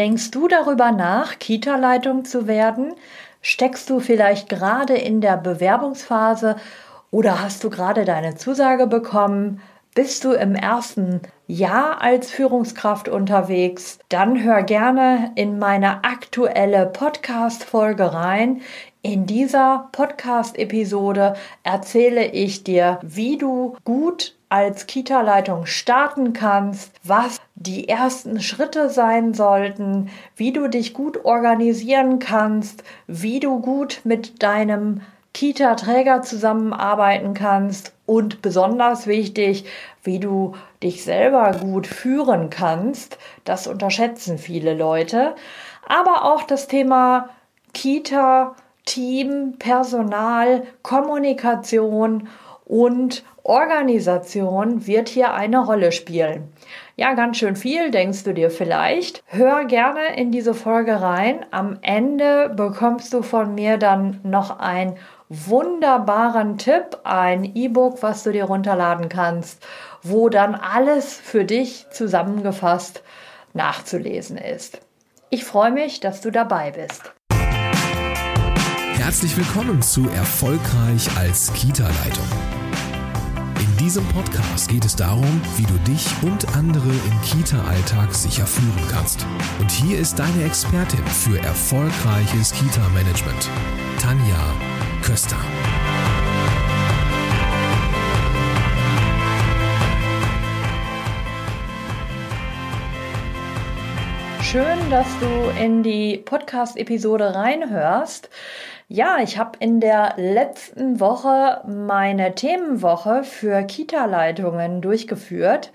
Denkst du darüber nach, Kita-Leitung zu werden? Steckst du vielleicht gerade in der Bewerbungsphase oder hast du gerade deine Zusage bekommen? Bist du im ersten Jahr als Führungskraft unterwegs? Dann hör gerne in meine aktuelle Podcast-Folge rein. In dieser Podcast-Episode erzähle ich dir, wie du gut als Kita-Leitung starten kannst, was die ersten Schritte sein sollten, wie du dich gut organisieren kannst, wie du gut mit deinem Kita-Träger zusammenarbeiten kannst und besonders wichtig, wie du dich selber gut führen kannst. Das unterschätzen viele Leute. Aber auch das Thema Kita, Team, Personal, Kommunikation und Organisation wird hier eine Rolle spielen. Ja, ganz schön viel, denkst du dir vielleicht. Hör gerne in diese Folge rein. Am Ende bekommst du von mir dann noch einen wunderbaren Tipp, ein E-Book, was du dir runterladen kannst, wo dann alles für dich zusammengefasst nachzulesen ist. Ich freue mich, dass du dabei bist. Herzlich willkommen zu Erfolgreich als Kita-Leitung. In diesem Podcast geht es darum, wie du dich und andere im Kita-Alltag sicher führen kannst. Und hier ist deine Expertin für erfolgreiches Kita-Management, Tanja Köster. Schön, dass du in die Podcast-Episode reinhörst. Ja, ich habe in der letzten Woche meine Themenwoche für Kita-Leitungen durchgeführt.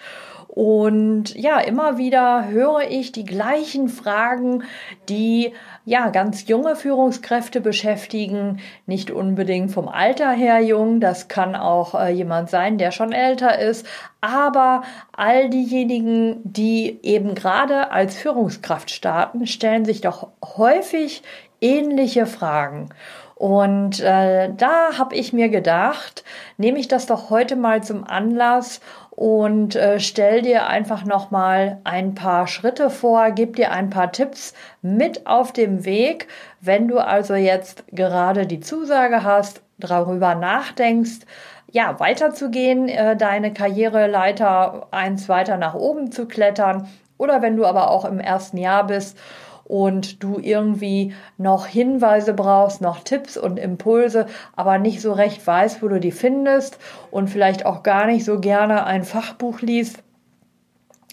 Und ja, immer wieder höre ich die gleichen Fragen, die ja ganz junge Führungskräfte beschäftigen. Nicht unbedingt vom Alter her jung, das kann auch äh, jemand sein, der schon älter ist. Aber all diejenigen, die eben gerade als Führungskraft starten, stellen sich doch häufig ähnliche Fragen. Und äh, da habe ich mir gedacht, nehme ich das doch heute mal zum Anlass und äh, stell dir einfach noch mal ein paar Schritte vor, gib dir ein paar Tipps mit auf dem Weg, wenn du also jetzt gerade die Zusage hast, darüber nachdenkst, ja, weiterzugehen, äh, deine Karriereleiter eins weiter nach oben zu klettern oder wenn du aber auch im ersten Jahr bist und du irgendwie noch Hinweise brauchst, noch Tipps und Impulse, aber nicht so recht weißt, wo du die findest und vielleicht auch gar nicht so gerne ein Fachbuch liest,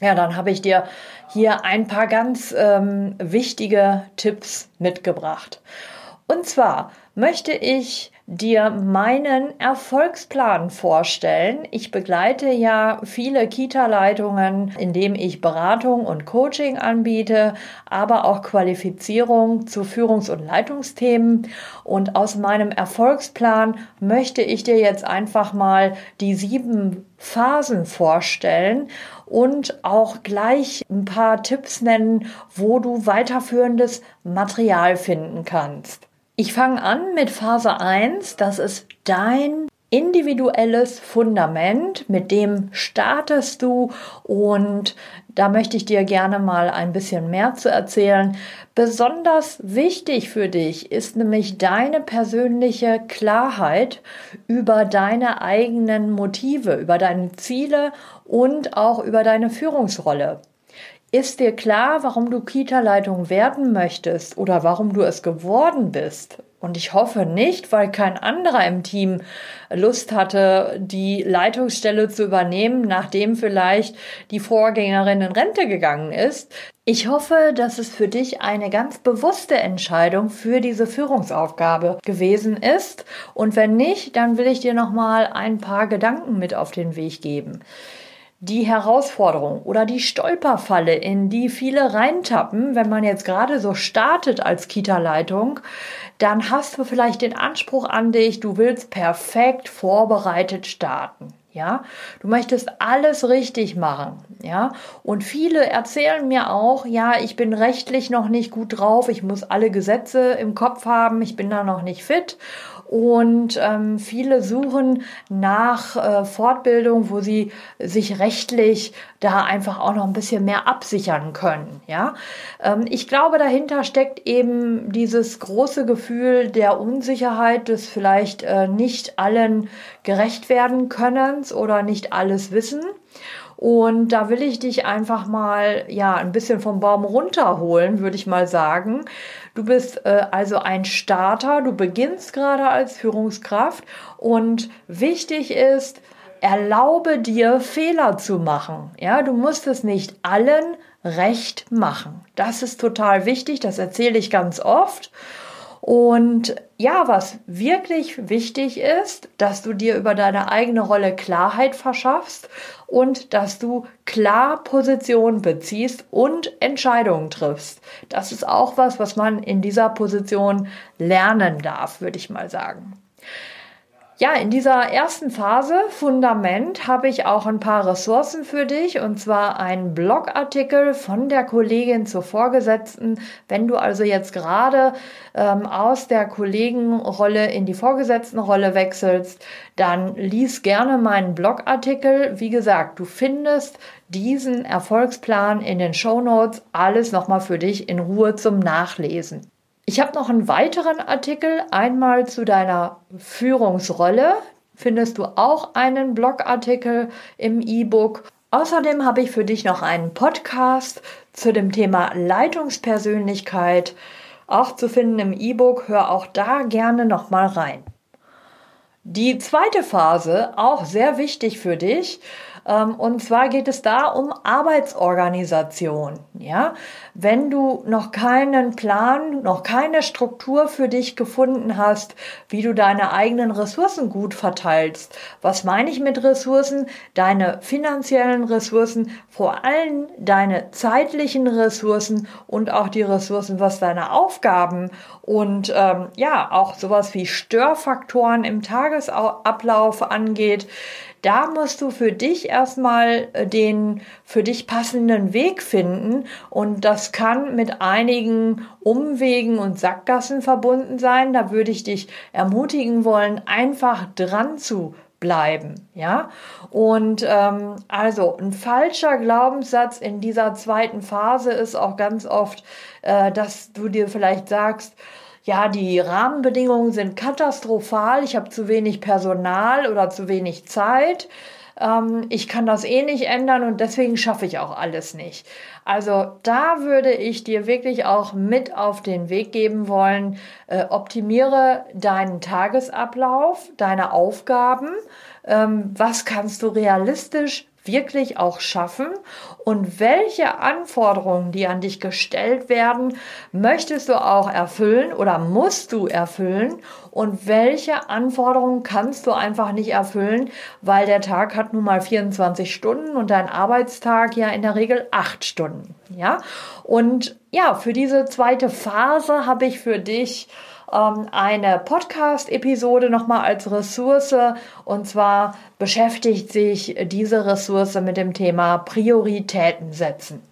ja, dann habe ich dir hier ein paar ganz ähm, wichtige Tipps mitgebracht. Und zwar möchte ich dir meinen Erfolgsplan vorstellen. Ich begleite ja viele Kita-Leitungen, indem ich Beratung und Coaching anbiete, aber auch Qualifizierung zu Führungs- und Leitungsthemen. Und aus meinem Erfolgsplan möchte ich dir jetzt einfach mal die sieben Phasen vorstellen und auch gleich ein paar Tipps nennen, wo du weiterführendes Material finden kannst. Ich fange an mit Phase 1. Das ist dein individuelles Fundament, mit dem startest du und da möchte ich dir gerne mal ein bisschen mehr zu erzählen. Besonders wichtig für dich ist nämlich deine persönliche Klarheit über deine eigenen Motive, über deine Ziele und auch über deine Führungsrolle. Ist dir klar, warum du Kita-Leitung werden möchtest oder warum du es geworden bist? Und ich hoffe nicht, weil kein anderer im Team Lust hatte, die Leitungsstelle zu übernehmen, nachdem vielleicht die Vorgängerin in Rente gegangen ist. Ich hoffe, dass es für dich eine ganz bewusste Entscheidung für diese Führungsaufgabe gewesen ist. Und wenn nicht, dann will ich dir noch mal ein paar Gedanken mit auf den Weg geben die Herausforderung oder die Stolperfalle, in die viele reintappen, wenn man jetzt gerade so startet als Kita-Leitung, dann hast du vielleicht den Anspruch an dich, du willst perfekt vorbereitet starten. Ja, du möchtest alles richtig machen. Ja, und viele erzählen mir auch, ja, ich bin rechtlich noch nicht gut drauf, ich muss alle Gesetze im Kopf haben, ich bin da noch nicht fit und ähm, viele suchen nach äh, Fortbildung, wo sie sich rechtlich da einfach auch noch ein bisschen mehr absichern können. Ja, ähm, ich glaube, dahinter steckt eben dieses große Gefühl der Unsicherheit, des vielleicht äh, nicht allen gerecht werden können oder nicht alles wissen. Und da will ich dich einfach mal, ja, ein bisschen vom Baum runterholen, würde ich mal sagen. Du bist äh, also ein Starter, du beginnst gerade als Führungskraft und wichtig ist, erlaube dir Fehler zu machen. Ja, du musst es nicht allen recht machen. Das ist total wichtig, das erzähle ich ganz oft. Und ja, was wirklich wichtig ist, dass du dir über deine eigene Rolle Klarheit verschaffst und dass du klar Position beziehst und Entscheidungen triffst. Das ist auch was, was man in dieser Position lernen darf, würde ich mal sagen. Ja, in dieser ersten Phase, Fundament, habe ich auch ein paar Ressourcen für dich und zwar einen Blogartikel von der Kollegin zur Vorgesetzten. Wenn du also jetzt gerade ähm, aus der Kollegenrolle in die Vorgesetztenrolle wechselst, dann lies gerne meinen Blogartikel. Wie gesagt, du findest diesen Erfolgsplan in den Show Notes, alles nochmal für dich in Ruhe zum Nachlesen. Ich habe noch einen weiteren Artikel, einmal zu deiner Führungsrolle. Findest du auch einen Blogartikel im E-Book. Außerdem habe ich für dich noch einen Podcast zu dem Thema Leitungspersönlichkeit, auch zu finden im E-Book. Hör auch da gerne noch mal rein. Die zweite Phase, auch sehr wichtig für dich, und zwar geht es da um Arbeitsorganisation. Ja, wenn du noch keinen Plan, noch keine Struktur für dich gefunden hast, wie du deine eigenen Ressourcen gut verteilst. Was meine ich mit Ressourcen? Deine finanziellen Ressourcen, vor allem deine zeitlichen Ressourcen und auch die Ressourcen, was deine Aufgaben und ähm, ja, auch sowas wie Störfaktoren im Tagesablauf angeht. Da musst du für dich erstmal äh, den für dich passenden Weg finden und das kann mit einigen Umwegen und Sackgassen verbunden sein. Da würde ich dich ermutigen wollen, einfach dran zu bleiben, ja. Und ähm, also ein falscher Glaubenssatz in dieser zweiten Phase ist auch ganz oft, äh, dass du dir vielleicht sagst, ja, die Rahmenbedingungen sind katastrophal, ich habe zu wenig Personal oder zu wenig Zeit, ähm, ich kann das eh nicht ändern und deswegen schaffe ich auch alles nicht. Also da würde ich dir wirklich auch mit auf den Weg geben wollen, äh, optimiere deinen Tagesablauf, deine Aufgaben, ähm, was kannst du realistisch wirklich auch schaffen und welche Anforderungen, die an dich gestellt werden, möchtest du auch erfüllen oder musst du erfüllen und welche Anforderungen kannst du einfach nicht erfüllen, weil der Tag hat nun mal 24 Stunden und dein Arbeitstag ja in der Regel acht Stunden, ja? Und ja, für diese zweite Phase habe ich für dich ähm, eine Podcast-Episode nochmal als Ressource. Und zwar beschäftigt sich diese Ressource mit dem Thema Prioritäten setzen.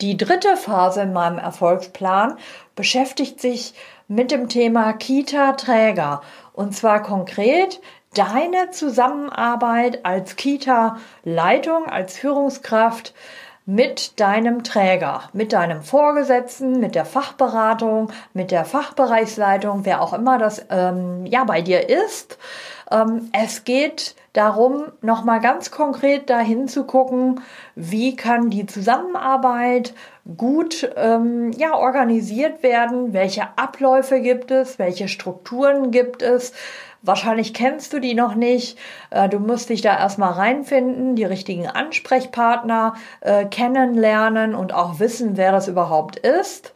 Die dritte Phase in meinem Erfolgsplan beschäftigt sich mit dem Thema Kita-Träger. Und zwar konkret deine Zusammenarbeit als Kita-Leitung, als Führungskraft mit deinem Träger, mit deinem Vorgesetzten, mit der Fachberatung, mit der Fachbereichsleitung, wer auch immer das ähm, ja bei dir ist. Ähm, es geht darum, nochmal ganz konkret dahin zu gucken, wie kann die Zusammenarbeit gut ähm, ja, organisiert werden, welche Abläufe gibt es, welche Strukturen gibt es, Wahrscheinlich kennst du die noch nicht. Äh, du musst dich da erstmal reinfinden, die richtigen Ansprechpartner äh, kennenlernen und auch wissen, wer das überhaupt ist.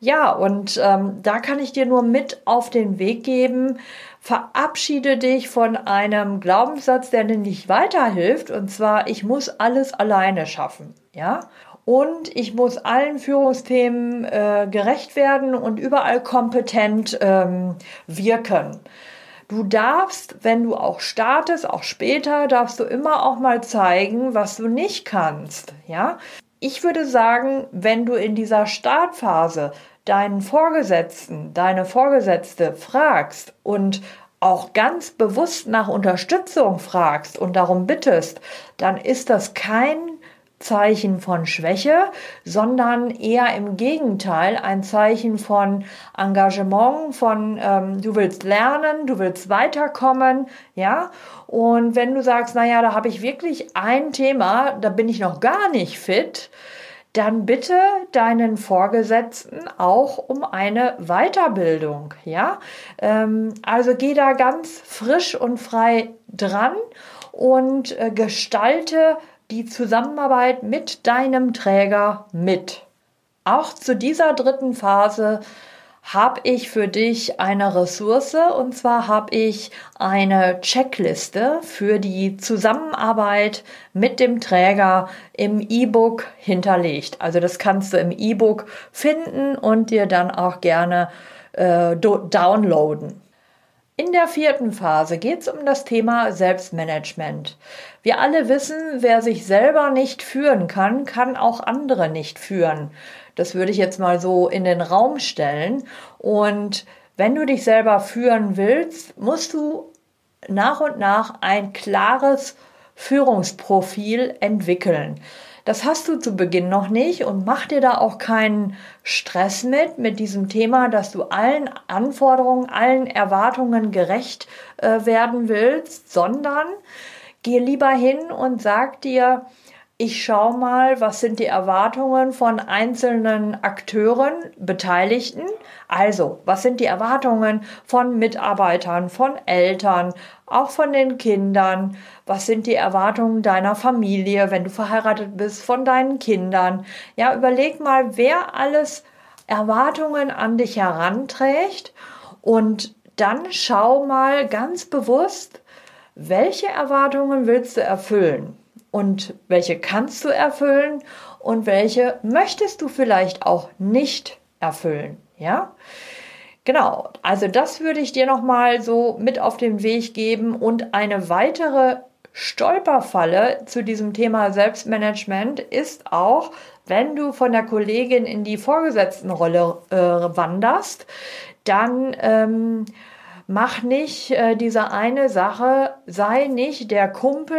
Ja, und ähm, da kann ich dir nur mit auf den Weg geben. Verabschiede dich von einem Glaubenssatz, der dir nicht weiterhilft. Und zwar, ich muss alles alleine schaffen. Ja, und ich muss allen Führungsthemen äh, gerecht werden und überall kompetent ähm, wirken. Du darfst, wenn du auch startest, auch später, darfst du immer auch mal zeigen, was du nicht kannst, ja? ich würde sagen, wenn du in dieser Startphase deinen Vorgesetzten, deine Vorgesetzte fragst und auch ganz bewusst nach Unterstützung fragst und darum bittest, dann ist das kein Zeichen von Schwäche, sondern eher im Gegenteil ein Zeichen von Engagement, von ähm, du willst lernen, du willst weiterkommen, ja. Und wenn du sagst, naja, da habe ich wirklich ein Thema, da bin ich noch gar nicht fit, dann bitte deinen Vorgesetzten auch um eine Weiterbildung, ja. Ähm, also geh da ganz frisch und frei dran und äh, gestalte die Zusammenarbeit mit deinem Träger mit. Auch zu dieser dritten Phase habe ich für dich eine Ressource und zwar habe ich eine Checkliste für die Zusammenarbeit mit dem Träger im E-Book hinterlegt. Also das kannst du im E-Book finden und dir dann auch gerne äh, downloaden. In der vierten Phase geht es um das Thema Selbstmanagement. Wir alle wissen, wer sich selber nicht führen kann, kann auch andere nicht führen. Das würde ich jetzt mal so in den Raum stellen. Und wenn du dich selber führen willst, musst du nach und nach ein klares Führungsprofil entwickeln. Das hast du zu Beginn noch nicht und mach dir da auch keinen Stress mit, mit diesem Thema, dass du allen Anforderungen, allen Erwartungen gerecht äh, werden willst, sondern geh lieber hin und sag dir, ich schaue mal, was sind die Erwartungen von einzelnen Akteuren, Beteiligten. Also, was sind die Erwartungen von Mitarbeitern, von Eltern, auch von den Kindern? Was sind die Erwartungen deiner Familie, wenn du verheiratet bist, von deinen Kindern? Ja, überleg mal, wer alles Erwartungen an dich heranträgt und dann schau mal ganz bewusst, welche Erwartungen willst du erfüllen? Und welche kannst du erfüllen und welche möchtest du vielleicht auch nicht erfüllen, ja? Genau, also das würde ich dir noch mal so mit auf den Weg geben und eine weitere Stolperfalle zu diesem Thema Selbstmanagement ist auch, wenn du von der Kollegin in die Vorgesetztenrolle äh, wanderst, dann ähm, mach nicht äh, diese eine Sache, sei nicht der Kumpel,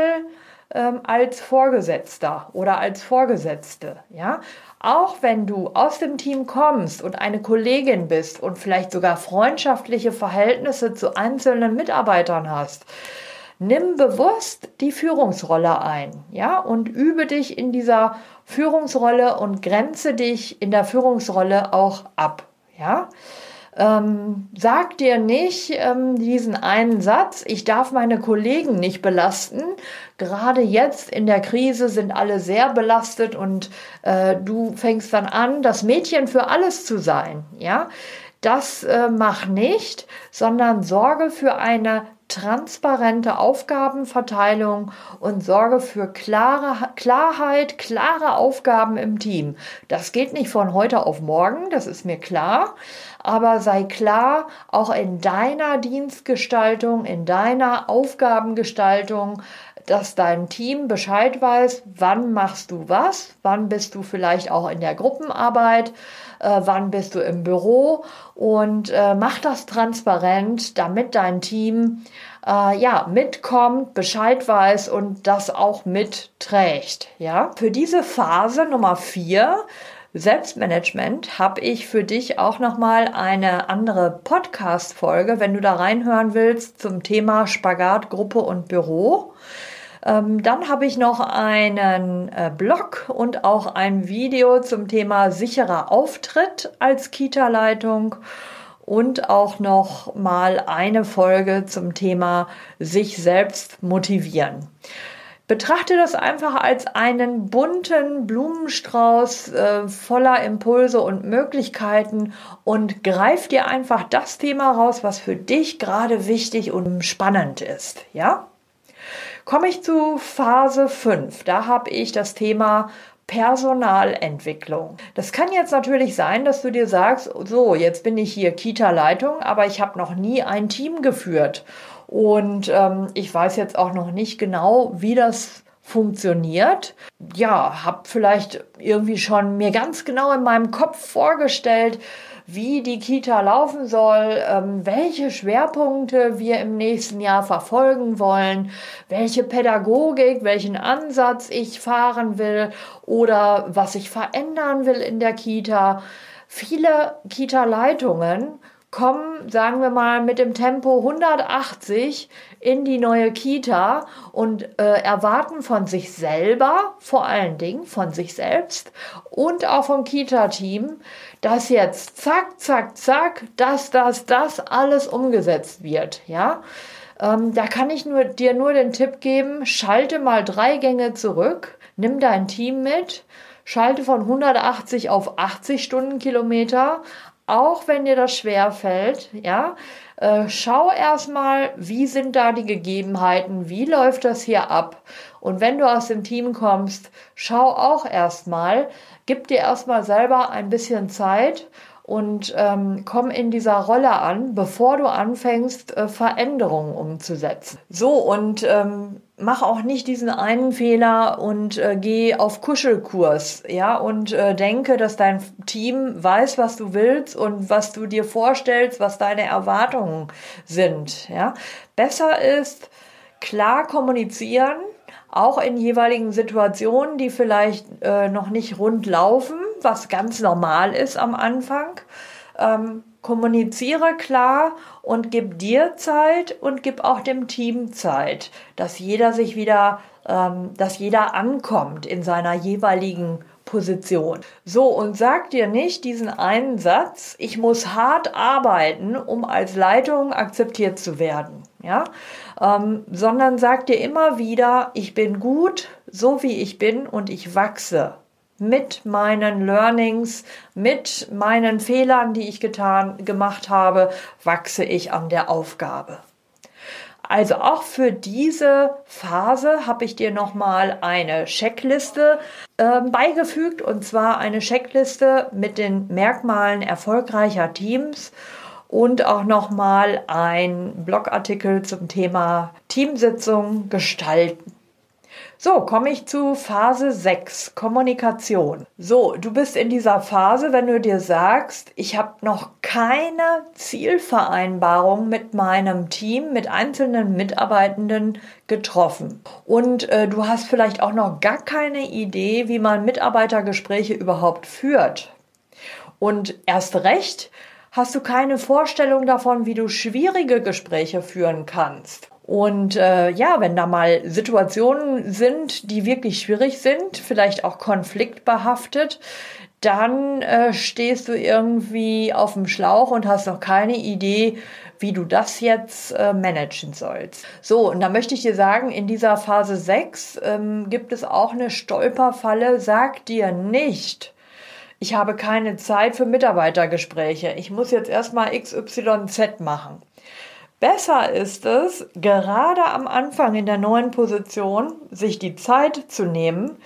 ähm, als Vorgesetzter oder als Vorgesetzte, ja. Auch wenn du aus dem Team kommst und eine Kollegin bist und vielleicht sogar freundschaftliche Verhältnisse zu einzelnen Mitarbeitern hast, nimm bewusst die Führungsrolle ein, ja, und übe dich in dieser Führungsrolle und grenze dich in der Führungsrolle auch ab, ja. Ähm, sag dir nicht ähm, diesen einen Satz, ich darf meine Kollegen nicht belasten. Gerade jetzt in der Krise sind alle sehr belastet und äh, du fängst dann an, das Mädchen für alles zu sein. Ja, das äh, mach nicht, sondern sorge für eine transparente Aufgabenverteilung und sorge für klare, Klarheit, klare Aufgaben im Team. Das geht nicht von heute auf morgen, das ist mir klar, aber sei klar, auch in deiner Dienstgestaltung, in deiner Aufgabengestaltung, dass dein Team Bescheid weiß, wann machst du was, wann bist du vielleicht auch in der Gruppenarbeit, äh, wann bist du im Büro und äh, mach das transparent, damit dein Team äh, ja mitkommt, Bescheid weiß und das auch mitträgt. Ja, für diese Phase Nummer vier Selbstmanagement habe ich für dich auch noch mal eine andere Podcast Folge, wenn du da reinhören willst zum Thema Spagat Gruppe und Büro. Ähm, dann habe ich noch einen äh, Blog und auch ein Video zum Thema sicherer Auftritt als Kita-Leitung und auch noch mal eine Folge zum Thema sich selbst motivieren. Betrachte das einfach als einen bunten Blumenstrauß äh, voller Impulse und Möglichkeiten und greif dir einfach das Thema raus, was für dich gerade wichtig und spannend ist, ja? Komme ich zu Phase 5. Da habe ich das Thema Personalentwicklung. Das kann jetzt natürlich sein, dass du dir sagst, so, jetzt bin ich hier Kita-Leitung, aber ich habe noch nie ein Team geführt. Und ähm, ich weiß jetzt auch noch nicht genau, wie das funktioniert. Ja, habe vielleicht irgendwie schon mir ganz genau in meinem Kopf vorgestellt, wie die Kita laufen soll, ähm, welche Schwerpunkte wir im nächsten Jahr verfolgen wollen, welche Pädagogik, welchen Ansatz ich fahren will oder was ich verändern will in der Kita. Viele Kita-Leitungen kommen, sagen wir mal, mit dem Tempo 180 in die neue Kita und äh, erwarten von sich selber, vor allen Dingen von sich selbst und auch vom Kita-Team, dass jetzt zack, zack, zack, das, das, das alles umgesetzt wird. Ja, ähm, da kann ich nur, dir nur den Tipp geben, schalte mal drei Gänge zurück, nimm dein Team mit, schalte von 180 auf 80 Stundenkilometer, auch wenn dir das schwer fällt, ja, äh, schau erstmal, wie sind da die Gegebenheiten, wie läuft das hier ab. Und wenn du aus dem Team kommst, schau auch erstmal, gib dir erstmal selber ein bisschen Zeit und ähm, komm in dieser Rolle an, bevor du anfängst, äh, Veränderungen umzusetzen. So, und ähm, mach auch nicht diesen einen Fehler und äh, geh auf Kuschelkurs, ja, und äh, denke, dass dein Team weiß, was du willst und was du dir vorstellst, was deine Erwartungen sind, ja. Besser ist klar kommunizieren, auch in jeweiligen Situationen, die vielleicht äh, noch nicht rund laufen, was ganz normal ist am Anfang. Ähm, kommuniziere klar und gib dir Zeit und gib auch dem Team Zeit, dass jeder sich wieder, ähm, dass jeder ankommt in seiner jeweiligen Position. So, und sag dir nicht diesen einen Satz, ich muss hart arbeiten, um als Leitung akzeptiert zu werden, ja, ähm, sondern sag dir immer wieder, ich bin gut, so wie ich bin und ich wachse mit meinen Learnings, mit meinen Fehlern, die ich getan, gemacht habe, wachse ich an der Aufgabe. Also auch für diese Phase habe ich dir nochmal eine Checkliste äh, beigefügt und zwar eine Checkliste mit den Merkmalen erfolgreicher Teams und auch nochmal ein Blogartikel zum Thema Teamsitzung gestalten. So, komme ich zu Phase 6, Kommunikation. So, du bist in dieser Phase, wenn du dir sagst, ich habe noch keine Zielvereinbarung mit meinem Team, mit einzelnen Mitarbeitenden getroffen. Und äh, du hast vielleicht auch noch gar keine Idee, wie man Mitarbeitergespräche überhaupt führt. Und erst recht hast du keine Vorstellung davon, wie du schwierige Gespräche führen kannst. Und äh, ja, wenn da mal Situationen sind, die wirklich schwierig sind, vielleicht auch konfliktbehaftet, dann äh, stehst du irgendwie auf dem Schlauch und hast noch keine Idee, wie du das jetzt äh, managen sollst. So, und da möchte ich dir sagen, in dieser Phase 6 ähm, gibt es auch eine Stolperfalle. Sag dir nicht, ich habe keine Zeit für Mitarbeitergespräche. Ich muss jetzt erstmal XYZ machen. Besser ist es, gerade am Anfang in der neuen Position, sich die Zeit zu nehmen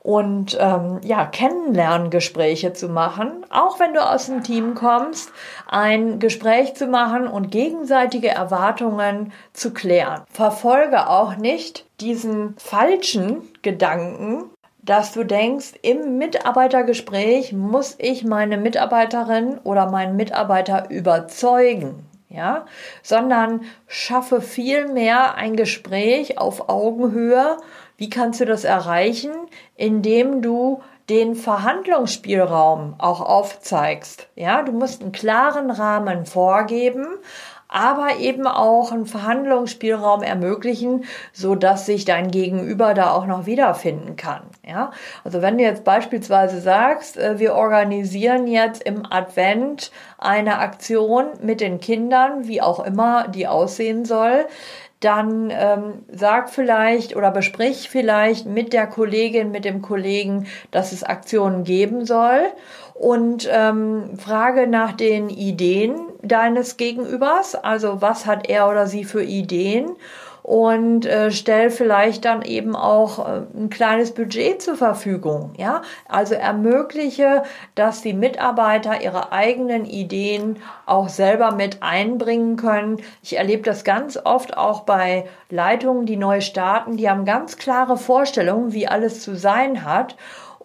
und ähm, ja, Kennenlerngespräche zu machen, auch wenn du aus dem Team kommst, ein Gespräch zu machen und gegenseitige Erwartungen zu klären. Verfolge auch nicht diesen falschen Gedanken, dass du denkst, im Mitarbeitergespräch muss ich meine Mitarbeiterin oder meinen Mitarbeiter überzeugen ja, sondern schaffe vielmehr ein Gespräch auf Augenhöhe. Wie kannst du das erreichen? Indem du den Verhandlungsspielraum auch aufzeigst. Ja, du musst einen klaren Rahmen vorgeben, aber eben auch einen Verhandlungsspielraum ermöglichen, so dass sich dein Gegenüber da auch noch wiederfinden kann. Ja, also wenn du jetzt beispielsweise sagst, äh, wir organisieren jetzt im Advent eine Aktion mit den Kindern, wie auch immer die aussehen soll, dann ähm, sag vielleicht oder besprich vielleicht mit der Kollegin, mit dem Kollegen, dass es Aktionen geben soll und ähm, frage nach den Ideen deines Gegenübers. Also was hat er oder sie für Ideen? und äh, stell vielleicht dann eben auch äh, ein kleines Budget zur Verfügung. Ja, also ermögliche, dass die Mitarbeiter ihre eigenen Ideen auch selber mit einbringen können. Ich erlebe das ganz oft auch bei Leitungen, die neu starten. Die haben ganz klare Vorstellungen, wie alles zu sein hat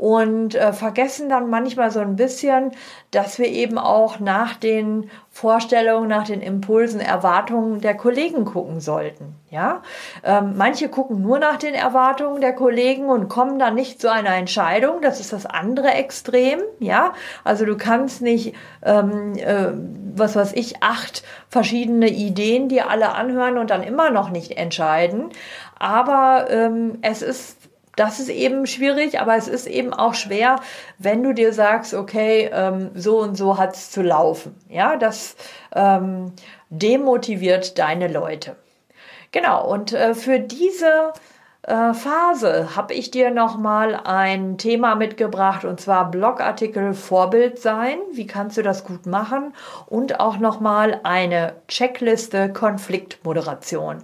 und äh, vergessen dann manchmal so ein bisschen, dass wir eben auch nach den Vorstellungen, nach den Impulsen, Erwartungen der Kollegen gucken sollten. Ja, ähm, manche gucken nur nach den Erwartungen der Kollegen und kommen dann nicht zu einer Entscheidung. Das ist das andere Extrem. Ja, also du kannst nicht, ähm, äh, was weiß ich, acht verschiedene Ideen dir alle anhören und dann immer noch nicht entscheiden. Aber ähm, es ist das ist eben schwierig, aber es ist eben auch schwer, wenn du dir sagst, okay, ähm, so und so hat es zu laufen. Ja, das ähm, demotiviert deine Leute. Genau, und äh, für diese äh, Phase habe ich dir nochmal ein Thema mitgebracht und zwar Blogartikel Vorbild sein. Wie kannst du das gut machen? Und auch nochmal eine Checkliste Konfliktmoderation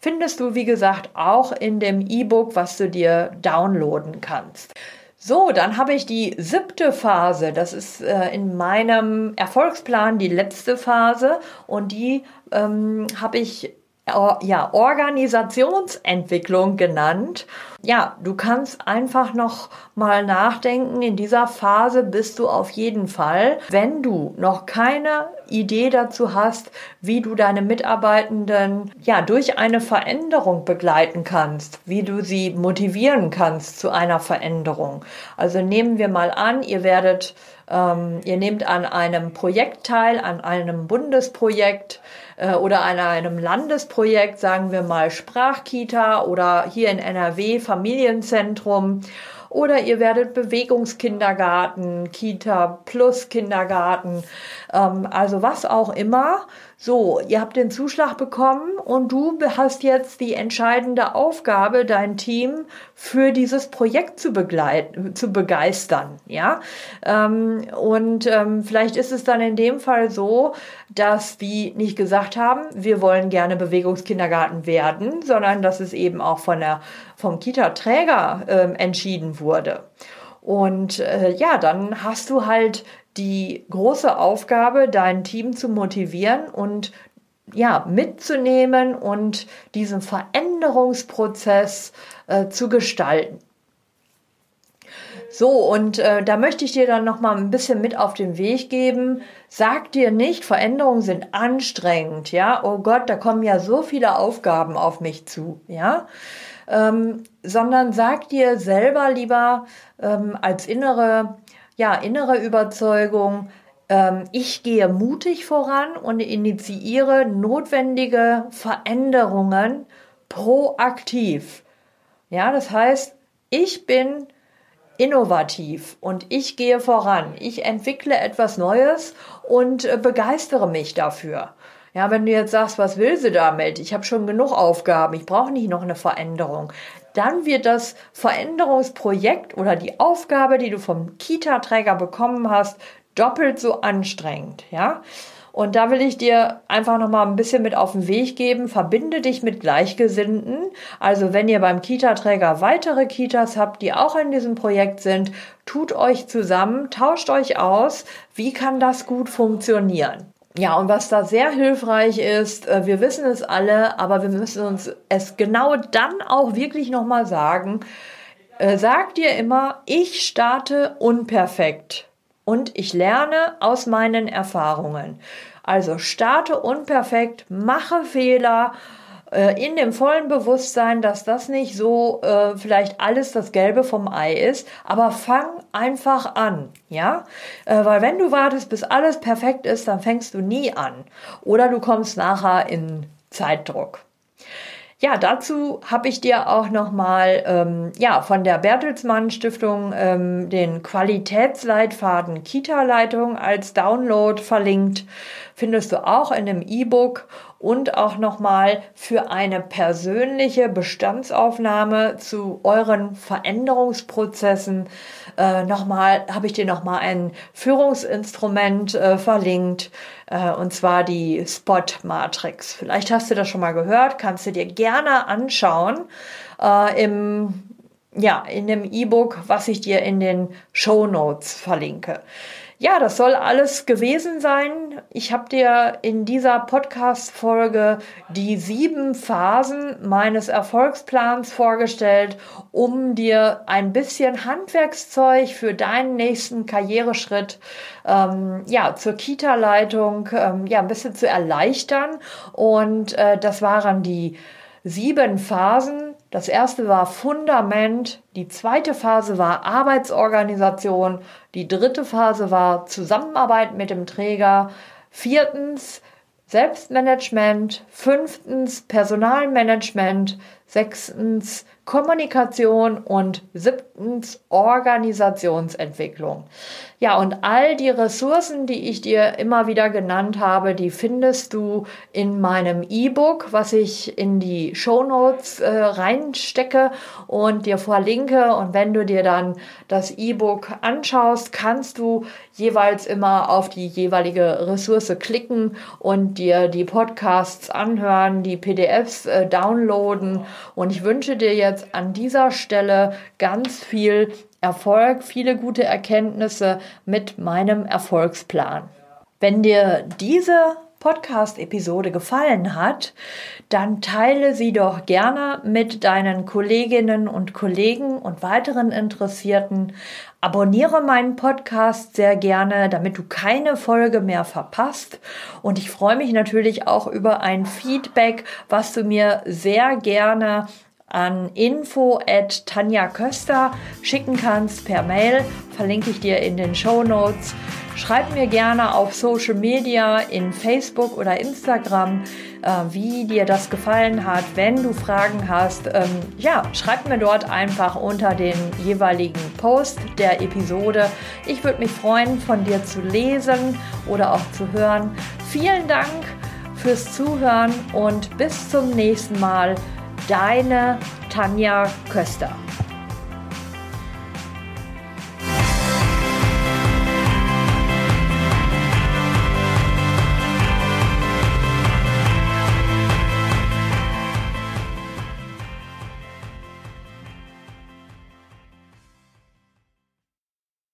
findest du, wie gesagt, auch in dem E-Book, was du dir downloaden kannst. So, dann habe ich die siebte Phase. Das ist äh, in meinem Erfolgsplan die letzte Phase und die ähm, habe ich ja, Organisationsentwicklung genannt. Ja, du kannst einfach noch mal nachdenken. In dieser Phase bist du auf jeden Fall, wenn du noch keine Idee dazu hast, wie du deine Mitarbeitenden ja durch eine Veränderung begleiten kannst, wie du sie motivieren kannst zu einer Veränderung. Also nehmen wir mal an, ihr werdet, ähm, ihr nehmt an einem Projekt teil, an einem Bundesprojekt äh, oder an einem Landesprojekt, sagen wir mal Sprachkita oder hier in NRW Familienzentrum oder ihr werdet Bewegungskindergarten, Kita plus Kindergarten, ähm, also was auch immer. So, ihr habt den Zuschlag bekommen und du hast jetzt die entscheidende Aufgabe, dein Team für dieses Projekt zu begleiten, zu begeistern, ja. Ähm, und ähm, vielleicht ist es dann in dem Fall so, dass die nicht gesagt haben, wir wollen gerne Bewegungskindergarten werden, sondern dass es eben auch von der vom Kita-Träger äh, entschieden wurde. Und äh, ja, dann hast du halt die große Aufgabe, dein Team zu motivieren und ja, mitzunehmen und diesen Veränderungsprozess äh, zu gestalten. So, und äh, da möchte ich dir dann noch mal ein bisschen mit auf den Weg geben. Sag dir nicht, Veränderungen sind anstrengend, ja. Oh Gott, da kommen ja so viele Aufgaben auf mich zu, ja. Ähm, sondern sag dir selber lieber ähm, als innere ja, innere Überzeugung, ähm, ich gehe mutig voran und initiiere notwendige Veränderungen proaktiv. Ja, das heißt, ich bin innovativ und ich gehe voran. Ich entwickle etwas Neues und äh, begeistere mich dafür. Ja, wenn du jetzt sagst, was will sie damit? Ich habe schon genug Aufgaben, ich brauche nicht noch eine Veränderung dann wird das Veränderungsprojekt oder die Aufgabe, die du vom Kita-Träger bekommen hast, doppelt so anstrengend, ja. Und da will ich dir einfach noch mal ein bisschen mit auf den Weg geben. Verbinde dich mit Gleichgesinnten. Also wenn ihr beim Kita-Träger weitere Kitas habt, die auch in diesem Projekt sind, tut euch zusammen, tauscht euch aus. Wie kann das gut funktionieren? Ja, und was da sehr hilfreich ist, äh, wir wissen es alle, aber wir müssen uns es genau dann auch wirklich nochmal sagen. Äh, sag dir immer, ich starte unperfekt und ich lerne aus meinen Erfahrungen. Also starte unperfekt, mache Fehler in dem vollen Bewusstsein, dass das nicht so äh, vielleicht alles das Gelbe vom Ei ist, aber fang einfach an, ja, äh, weil wenn du wartest, bis alles perfekt ist, dann fängst du nie an. Oder du kommst nachher in Zeitdruck. Ja, dazu habe ich dir auch nochmal ähm, ja, von der Bertelsmann Stiftung ähm, den Qualitätsleitfaden Kita-Leitung als Download verlinkt. Findest du auch in dem E-Book. und auch nochmal für eine persönliche Bestandsaufnahme zu euren Veränderungsprozessen. Äh, nochmal habe ich dir nochmal ein Führungsinstrument äh, verlinkt, äh, und zwar die Spot Matrix. Vielleicht hast du das schon mal gehört, kannst du dir gerne anschauen äh, im ja, in dem E-Book, was ich dir in den Show Notes verlinke. Ja, das soll alles gewesen sein. Ich habe dir in dieser Podcast-Folge die sieben Phasen meines Erfolgsplans vorgestellt, um dir ein bisschen Handwerkszeug für deinen nächsten Karriereschritt ähm, ja, zur Kita-Leitung ähm, ja, ein bisschen zu erleichtern. Und äh, das waren die sieben Phasen. Das erste war Fundament, die zweite Phase war Arbeitsorganisation, die dritte Phase war Zusammenarbeit mit dem Träger, viertens Selbstmanagement, fünftens Personalmanagement, sechstens Kommunikation und siebtens Organisationsentwicklung. Ja, und all die Ressourcen, die ich dir immer wieder genannt habe, die findest du in meinem E-Book, was ich in die Show Notes äh, reinstecke und dir verlinke. Und wenn du dir dann das E-Book anschaust, kannst du jeweils immer auf die jeweilige Ressource klicken und dir die Podcasts anhören, die PDFs äh, downloaden. Und ich wünsche dir jetzt an dieser Stelle ganz viel Erfolg, viele gute Erkenntnisse mit meinem Erfolgsplan. Wenn dir diese Podcast-Episode gefallen hat, dann teile sie doch gerne mit deinen Kolleginnen und Kollegen und weiteren Interessierten. Abonniere meinen Podcast sehr gerne, damit du keine Folge mehr verpasst. Und ich freue mich natürlich auch über ein Feedback, was du mir sehr gerne an info at Tanja Köster schicken kannst per Mail, verlinke ich dir in den Show Notes. Schreib mir gerne auf Social Media, in Facebook oder Instagram, äh, wie dir das gefallen hat. Wenn du Fragen hast, ähm, ja, schreib mir dort einfach unter den jeweiligen Post der Episode. Ich würde mich freuen, von dir zu lesen oder auch zu hören. Vielen Dank fürs Zuhören und bis zum nächsten Mal. Deine Tanja Köster.